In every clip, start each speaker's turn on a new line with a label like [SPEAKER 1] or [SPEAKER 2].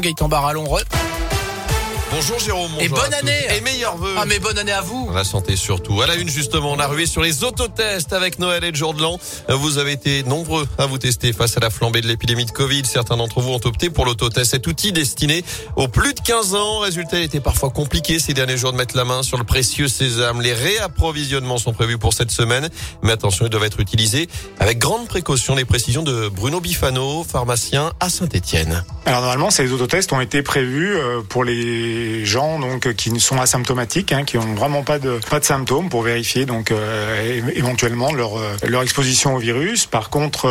[SPEAKER 1] Gaëtan Barallon. Re...
[SPEAKER 2] Bonjour Jérôme.
[SPEAKER 1] Et bonne année.
[SPEAKER 2] Et meilleurs vœux.
[SPEAKER 1] Ah mais bonne année à vous.
[SPEAKER 2] La santé surtout. À la une justement, on a rué sur les autotests avec Noël et le jour de l'an. Vous avez été nombreux à vous tester face à la flambée de l'épidémie de Covid. Certains d'entre vous ont opté pour l'autotest. Cet outil destiné aux plus de 15 ans. Résultat, il était parfois compliqué ces derniers jours de mettre la main sur le précieux sésame. Les réapprovisionnements sont prévus pour cette semaine. Mais attention, ils doivent être utilisés avec grande précaution. Les précisions de Bruno Bifano, pharmacien à Saint-Etienne.
[SPEAKER 3] Alors normalement, ces autotests ont été prévus euh, pour les gens donc qui sont asymptomatiques, hein, qui ont vraiment pas de pas de symptômes pour vérifier donc euh, éventuellement leur euh, leur exposition au virus. Par contre,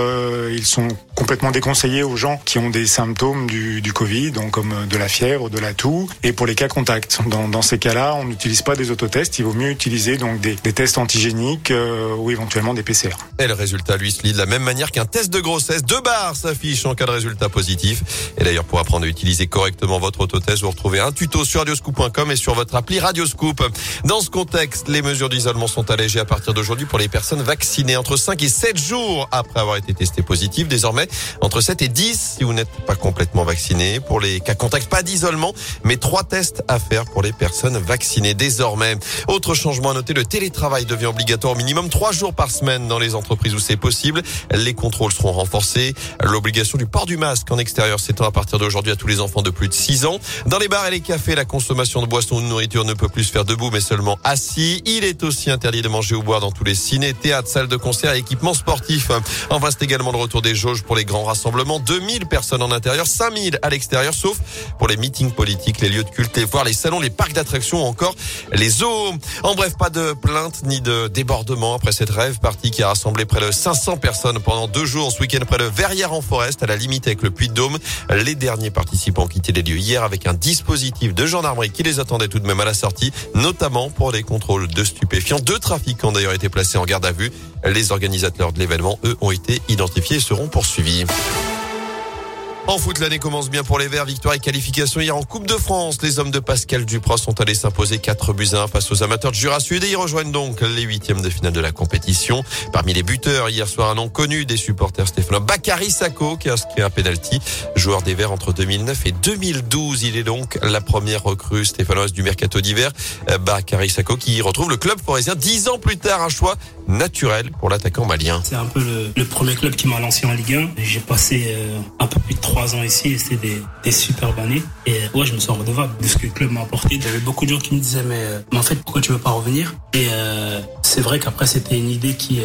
[SPEAKER 3] ils sont complètement déconseillés aux gens qui ont des symptômes du, du Covid, donc comme euh, de la fièvre, de la toux, et pour les cas contacts. Dans, dans ces cas-là, on n'utilise pas des autotests. Il vaut mieux utiliser donc des, des tests antigéniques euh, ou éventuellement des PCR.
[SPEAKER 2] Et le résultat, lui, se lit de la même manière qu'un test de grossesse. Deux barres s'affichent en cas de résultat positif. Et d'ailleurs, pour apprendre à utiliser correctement votre autotest, vous retrouvez un tuto sur radioscoop.com et sur votre appli Radioscoop. Dans ce contexte, les mesures d'isolement sont allégées à partir d'aujourd'hui pour les personnes vaccinées entre 5 et 7 jours après avoir été testé positif. Désormais, entre 7 et 10 si vous n'êtes pas complètement vacciné. Pour les cas contacts, pas d'isolement, mais trois tests à faire pour les personnes vaccinées désormais. Autre changement à noter, le télétravail devient obligatoire au minimum trois jours par semaine dans les entreprises où c'est possible. Les contrôles seront renforcés. L'obligation du port du masque en extérieur s'étend à partir d'aujourd'hui à tous les enfants de plus de 6 ans. Dans les bars et les cafés, la consommation de boissons ou de nourriture ne peut plus se faire debout, mais seulement assis. Il est aussi interdit de manger ou boire dans tous les ciné, théâtres, salles de concert et équipements sportifs. Enfin, c'est également le retour des jauges pour les grands rassemblements. 2000 personnes en intérieur, 5000 à l'extérieur, sauf pour les meetings politiques, les lieux de culte, les foires, les salons, les parcs d'attractions ou encore les zoos. En bref, pas de plainte ni de débordement après cette rêve partie qui a rassemblé près de 500 personnes pendant deux jours ce week-end près de Verrières en Forest, à la limite avec le Puy-de-Dôme. Les derniers participants ont quitté les lieux hier avec un dispositif de gendarmerie qui les attendait tout de même à la sortie, notamment pour les contrôles de stupéfiants. Deux trafiquants ont d'ailleurs été placés en garde à vue. Les organisateurs de l'événement, eux, ont été identifiés et seront poursuivis suivi. En foot, l'année commence bien pour les Verts. Victoire et qualification hier en Coupe de France. Les hommes de Pascal Duprat sont allés s'imposer 4 buts à 1 face aux amateurs de Jura Sud et ils rejoignent donc les huitièmes de finale de la compétition. Parmi les buteurs, hier soir, un nom connu des supporters stéphanois, Bakary Sako, qui a inscrit un penalty. Joueur des Verts entre 2009 et 2012. Il est donc la première recrue stéphanoise du mercato d'hiver. Euh, Bakary Sako qui retrouve le club forésien dix ans plus tard. Un choix naturel pour l'attaquant malien.
[SPEAKER 4] C'est un peu le, premier club qui m'a lancé en Ligue 1. J'ai passé euh, un peu plus de ans ici et c'était des, des superbes années. Et euh, ouais, je me sens redevable de ce que le club m'a apporté. Avait beaucoup de gens qui me disaient mais, euh, mais en fait pourquoi tu veux pas revenir? Et euh, c'est vrai qu'après c'était une idée qui,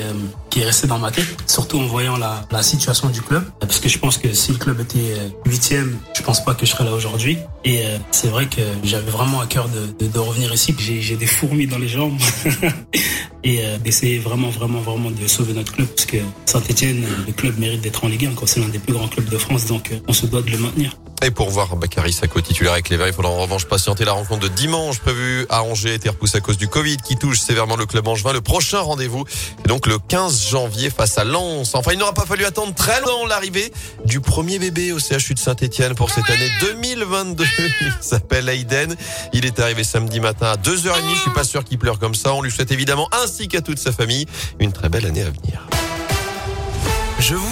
[SPEAKER 4] qui est restée dans ma tête, surtout en voyant la, la situation du club. Parce que je pense que si le club était euh, huitième, je pense pas que je serais là aujourd'hui. Et euh, c'est vrai que j'avais vraiment à cœur de, de, de revenir ici. J'ai des fourmis dans les jambes. et euh, d'essayer vraiment, vraiment, vraiment de sauver notre club parce que Saint-Etienne, le club mérite d'être en Ligue 1, quoi. c'est l'un des plus grands clubs de France, donc on se doit de le maintenir.
[SPEAKER 2] Et pour voir Bakary Sako titulaire avec les Verts, il faudra en revanche patienter la rencontre de dimanche prévue à Angers, été repoussée à cause du Covid qui touche sévèrement le club angevin. Le prochain rendez-vous est donc le 15 janvier face à Lens. Enfin, il n'aura pas fallu attendre très longtemps l'arrivée du premier bébé au CHU de Saint-Etienne pour cette année 2022. Il s'appelle Aiden. Il est arrivé samedi matin à 2h30. Je suis pas sûr qu'il pleure comme ça. On lui souhaite évidemment ainsi qu'à toute sa famille une très belle année à venir. Je vous